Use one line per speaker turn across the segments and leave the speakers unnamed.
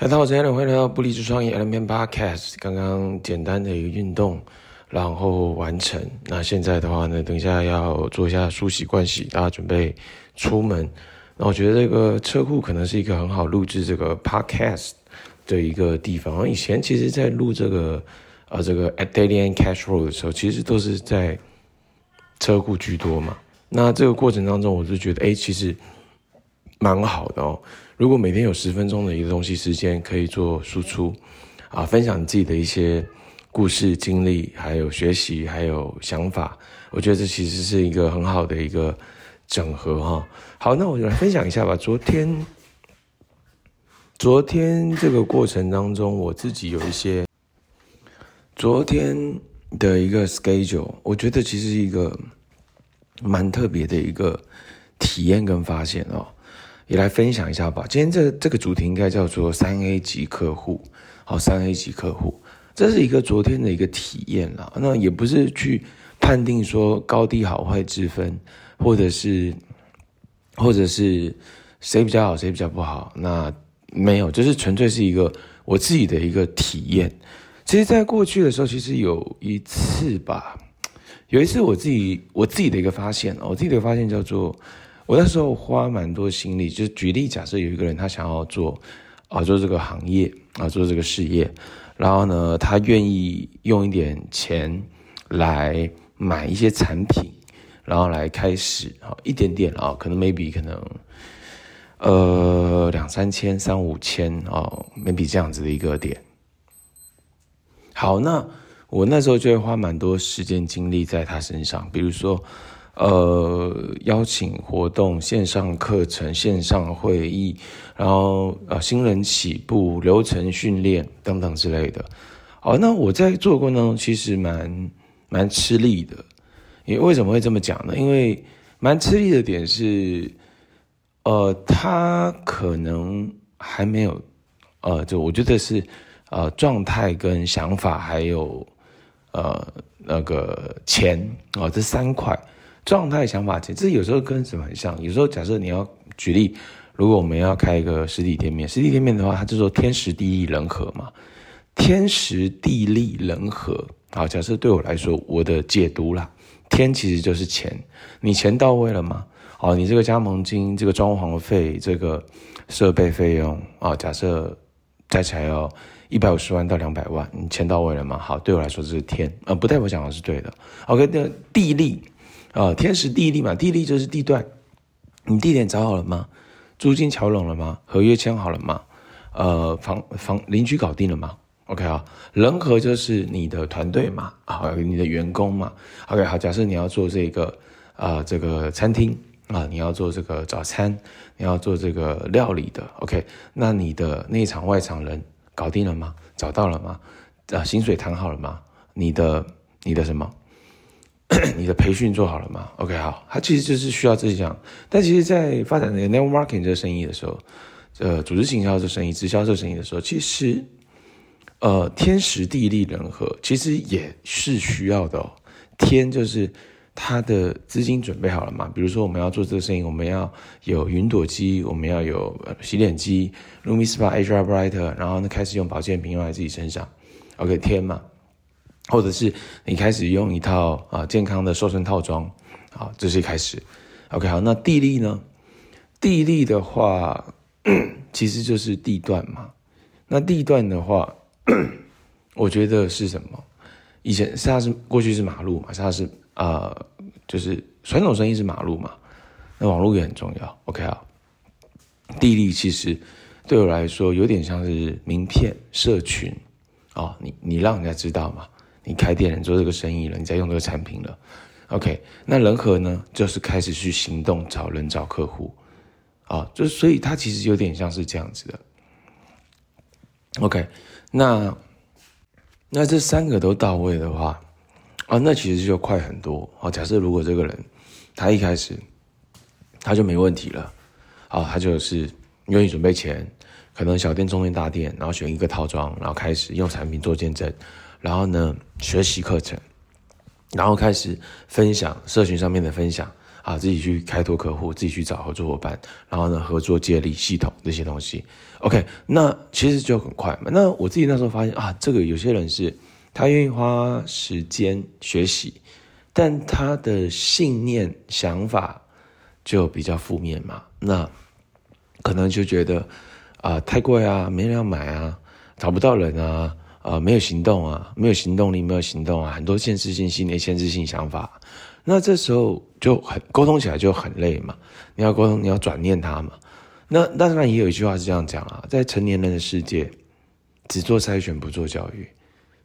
大家好，我是阿伦欢迎来到不离职创业 Allen Podcast。刚刚简单的一个运动，然后完成。那现在的话呢，等一下要做一下梳洗盥洗，大家准备出门。那我觉得这个车库可能是一个很好录制这个 Podcast 的一个地方。以前其实，在录这个呃这个 Daily and Cash Flow 的时候，其实都是在车库居多嘛。那这个过程当中，我就觉得，哎，其实蛮好的哦。如果每天有十分钟的一个东西时间可以做输出，啊，分享你自己的一些故事经历，还有学习，还有想法，我觉得这其实是一个很好的一个整合哈。好，那我就来分享一下吧。昨天，昨天这个过程当中，我自己有一些昨天的一个 schedule，我觉得其实是一个蛮特别的一个体验跟发现哦。也来分享一下吧。今天这这个主题应该叫做三 A 级客户，好，三 A 级客户，这是一个昨天的一个体验啦。那也不是去判定说高低好坏之分，或者是，或者是谁比较好，谁比较不好。那没有，就是纯粹是一个我自己的一个体验。其实，在过去的时候，其实有一次吧，有一次我自己我自己的一个发现，我自己的发现叫做。我那时候花蛮多心力，就是举例，假设有一个人他想要做，啊，做这个行业啊，做这个事业，然后呢，他愿意用一点钱来买一些产品，然后来开始啊，一点点啊，可能 maybe 可能，呃，两三千、三五千啊，maybe 这样子的一个点。好，那我那时候就会花蛮多时间精力在他身上，比如说。呃，邀请活动、线上课程、线上会议，然后呃，新人起步、流程训练等等之类的。好，那我在做过呢，其实蛮蛮吃力的。因为什么会这么讲呢？因为蛮吃力的点是，呃，他可能还没有，呃，就我觉得是呃状态跟想法，还有呃那个钱啊、这三块。状态、想法、其实有时候跟什么很像。有时候假设你要举例，如果我们要开一个实体店面，实体店面的话，它就说天时地利人和嘛。天时地利人和，好，假设对我来说，我的解读啦，天其实就是钱，你钱到位了吗？好，你这个加盟金、这个装潢费、这个设备费用啊，假设加起来要一百五十万到两百万，你钱到位了吗？好，对我来说这是天，呃，不代表讲的是对的。OK，那地利。啊，天时地利嘛，地利就是地段，你地点找好了吗？租金乔拢了吗？合约签好了吗？呃，房房邻居搞定了吗？OK 啊，人和就是你的团队嘛，啊，你的员工嘛。OK，好，假设你要做这个啊、这个餐厅啊，你要做这个早餐，你要做这个料理的，OK，那你的内场外场人搞定了吗？找到了吗？啊，薪水谈好了吗？你的你的什么？你的培训做好了吗？OK，好，它其实就是需要这样。但其实，在发展那个 network marketing 这个生意的时候，呃，组织行销这生意、直销这生意的时候，其实，呃，天时地利人和其实也是需要的哦。天就是他的资金准备好了嘛？比如说我们要做这个生意，我们要有云朵机，我们要有洗脸机，LumiSpa、Asia Brighter，然后呢，开始用保健品用在自己身上。OK，天嘛。或者是你开始用一套啊健康的瘦身套装，好，这是一开始。OK，好，那地利呢？地利的话，其实就是地段嘛。那地段的话，我觉得是什么？以前是它是过去是马路嘛，是它是、呃，就是传统生意是马路嘛。那网络也很重要。OK，好，地利其实对我来说有点像是名片、社群哦，你你让人家知道嘛。你开店了，你做这个生意了，你在用这个产品了，OK？那人和呢，就是开始去行动，找人找客户，啊，就所以它其实有点像是这样子的，OK？那那这三个都到位的话，啊，那其实就快很多。啊，假设如果这个人他一开始他就没问题了，啊，他就是愿意准备钱，可能小店、中店、大店，然后选一个套装，然后开始用产品做见证。然后呢，学习课程，然后开始分享社群上面的分享，啊，自己去开拓客户，自己去找合作伙伴，然后呢，合作接力系统这些东西。OK，那其实就很快嘛。那我自己那时候发现啊，这个有些人是他愿意花时间学习，但他的信念想法就比较负面嘛。那可能就觉得啊，太贵啊，没人要买啊，找不到人啊。呃，没有行动啊，没有行动力，没有行动啊，很多限制性信念、限制性想法，那这时候就很沟通起来就很累嘛。你要沟通，你要转念它嘛。那当然也有一句话是这样讲啊，在成年人的世界，只做筛选不做教育，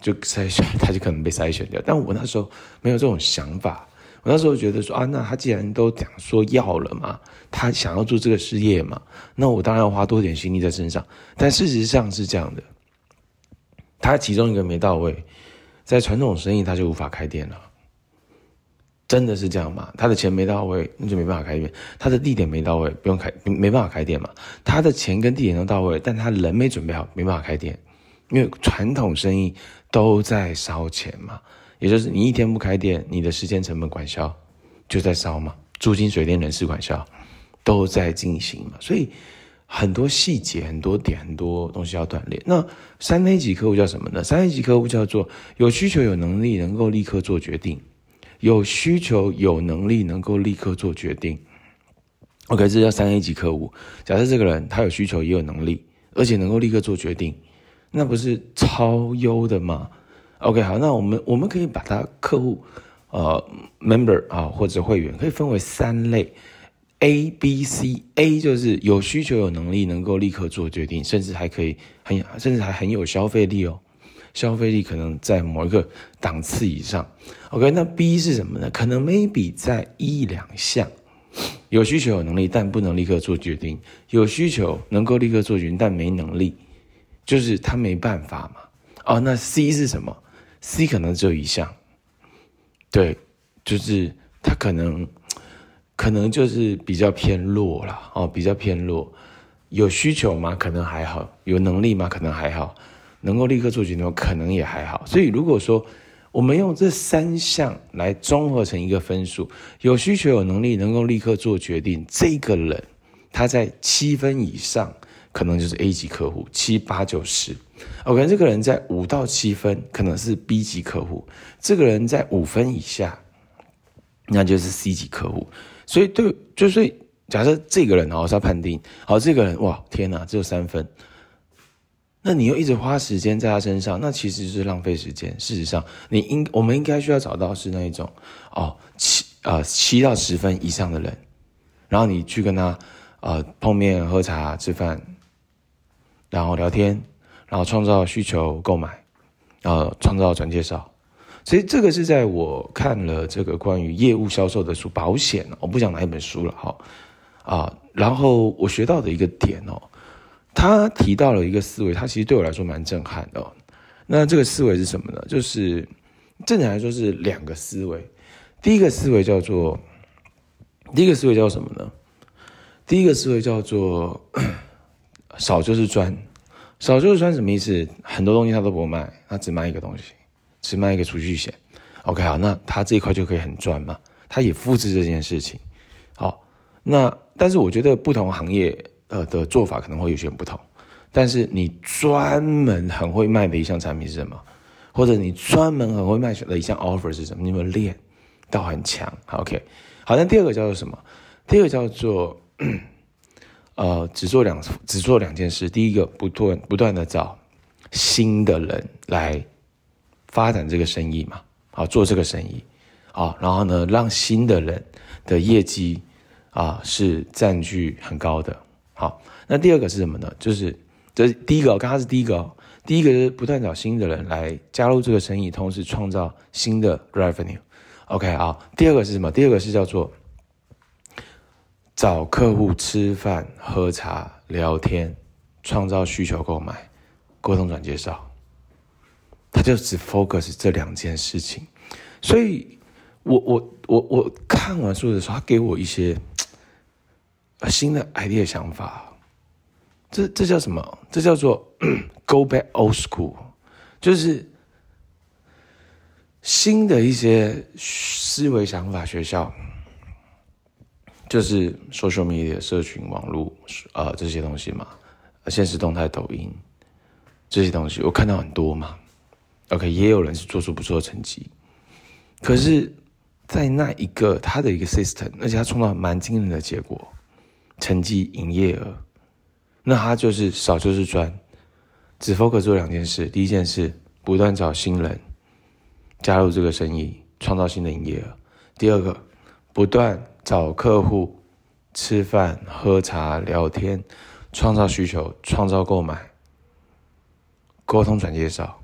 就筛选 他就可能被筛选掉。但我那时候没有这种想法，我那时候觉得说啊，那他既然都讲说要了嘛，他想要做这个事业嘛，那我当然要花多点心力在身上。但事实上是这样的。他其中一个没到位，在传统生意他就无法开店了，真的是这样吗？他的钱没到位，那就没办法开店；他的地点没到位，不用开，没办法开店嘛。他的钱跟地点都到位，但他人没准备好，没办法开店，因为传统生意都在烧钱嘛，也就是你一天不开店，你的时间成本管销就在烧嘛，租金、水电、人事管销都在进行嘛，所以。很多细节、很多点、很多东西要锻炼。那三 A 级客户叫什么呢？三 A 级客户叫做有需求、有能力，能够立刻做决定。有需求、有能力，能够立刻做决定。OK，这叫三 A 级客户。假设这个人他有需求，也有能力，而且能够立刻做决定，那不是超优的吗？OK，好，那我们我们可以把他客户呃 member 啊或者会员可以分为三类。A、B、C。A 就是有需求、有能力，能够立刻做决定，甚至还可以很，甚至还很有消费力哦。消费力可能在某一个档次以上。OK，那 B 是什么呢？可能 maybe 在一两项，有需求、有能力，但不能立刻做决定；有需求能够立刻做决定，但没能力，就是他没办法嘛。哦，那 C 是什么？C 可能只有一项，对，就是他可能。可能就是比较偏弱了，哦，比较偏弱。有需求吗？可能还好。有能力吗？可能还好。能够立刻做决定，可能也还好。所以如果说我们用这三项来综合成一个分数，有需求、有能力、能够立刻做决定，这个人他在七分以上，可能就是 A 级客户，七八九十。OK，这个人在五到七分，可能是 B 级客户。这个人在五分以下，那就是 C 级客户。所以，对，就是假设这个人哦是要判定，好，这个人哇，天哪，只有三分，那你又一直花时间在他身上，那其实是浪费时间。事实上，你应我们应该需要找到是那一种哦七呃七到十分以上的人，然后你去跟他呃碰面、喝茶、吃饭，然后聊天，然后创造需求购买，然后创造转介绍。所以这个是在我看了这个关于业务销售的书，保险，我不讲哪一本书了哈，啊，然后我学到的一个点哦，他提到了一个思维，他其实对我来说蛮震撼的。那这个思维是什么呢？就是正常来说是两个思维，第一个思维叫做，第一个思维叫什么呢？第一个思维叫做 少就是赚，少就是赚什么意思？很多东西他都不卖，他只卖一个东西。只卖一个储蓄险，OK 好，那他这一块就可以很赚嘛？他也复制这件事情，好，那但是我觉得不同行业呃的做法可能会有些不同。但是你专门很会卖的一项产品是什么？或者你专门很会卖的一项 offer 是什么？你们练到很强，OK 好。那第二个叫做什么？第二个叫做呃只做两只做两件事。第一个不断不断的找新的人来。发展这个生意嘛，好，做这个生意，啊，然后呢，让新的人的业绩啊是占据很高的。好，那第二个是什么呢？就是这是第一个，刚刚是第一个，第一个是不断找新的人来加入这个生意，同时创造新的 revenue。OK 啊，第二个是什么？第二个是叫做找客户吃饭、喝茶、聊天，创造需求、购买、沟通、转介绍。他就只 focus 这两件事情，所以我我我我看完书的时候，他给我一些新的 idea 想法。这这叫什么？这叫做 go back old school，就是新的一些思维想法学校。就是 social media 社群网络、呃、这些东西嘛，现实动态、抖音这些东西，我看到很多嘛。OK，也有人是做出不错的成绩，可是，在那一个他的一个 system，而且他创造蛮惊人的结果，成绩、营业额，那他就是少就是赚，只 focus 做两件事，第一件事不断找新人加入这个生意，创造新的营业额；第二个不断找客户吃饭、喝茶、聊天，创造需求，创造购买，沟通转介绍。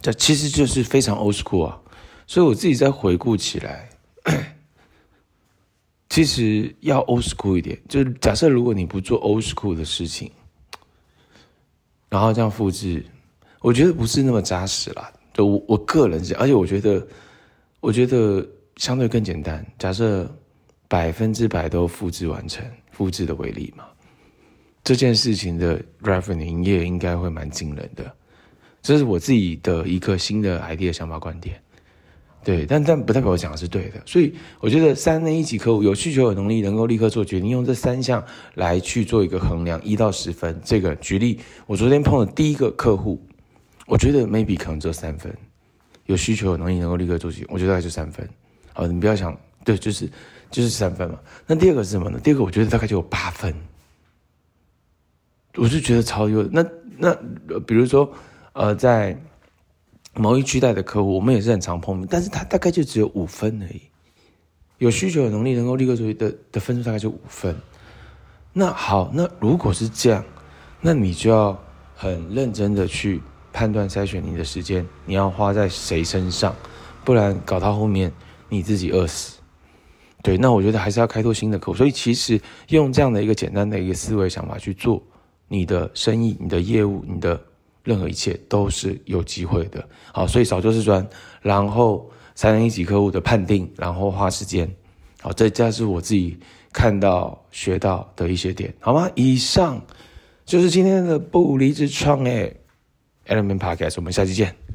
这其实就是非常 old school 啊，所以我自己在回顾起来，其实要 old school 一点，就是假设如果你不做 old school 的事情，然后这样复制，我觉得不是那么扎实啦。就我我个人是，而且我觉得，我觉得相对更简单。假设百分之百都复制完成，复制的为例嘛，这件事情的 revenue 营业应该会蛮惊人的。这是我自己的一个新的 idea 想法观点，对，但但不代表我讲的是对的，所以我觉得三 A 一级客户有需求、有能力，能够立刻做决定，用这三项来去做一个衡量，一到十分。这个举例，我昨天碰的第一个客户，我觉得 maybe 可能只有三分，有需求、有能力，能够立刻做决定，我觉得大概就三分。好，你不要想，对，就是就是三分嘛。那第二个是什么呢？第二个我觉得大概就有八分，我就觉得超优。那那比如说。呃，在某一区带的客户，我们也是很常碰面，但是他大概就只有五分而已。有需求、有能力，能够立刻出去的的分数大概就五分。那好，那如果是这样，那你就要很认真的去判断筛选你的时间，你要花在谁身上，不然搞到后面你自己饿死。对，那我觉得还是要开拓新的客户。所以其实用这样的一个简单的一个思维想法去做你的生意、你的业务、你的。任何一切都是有机会的，好，所以少就是赚，然后三人一级客户的判定，然后花时间，好，这这是我自己看到学到的一些点，好吗？以上就是今天的不离职创业 Element Podcast，我们下期见。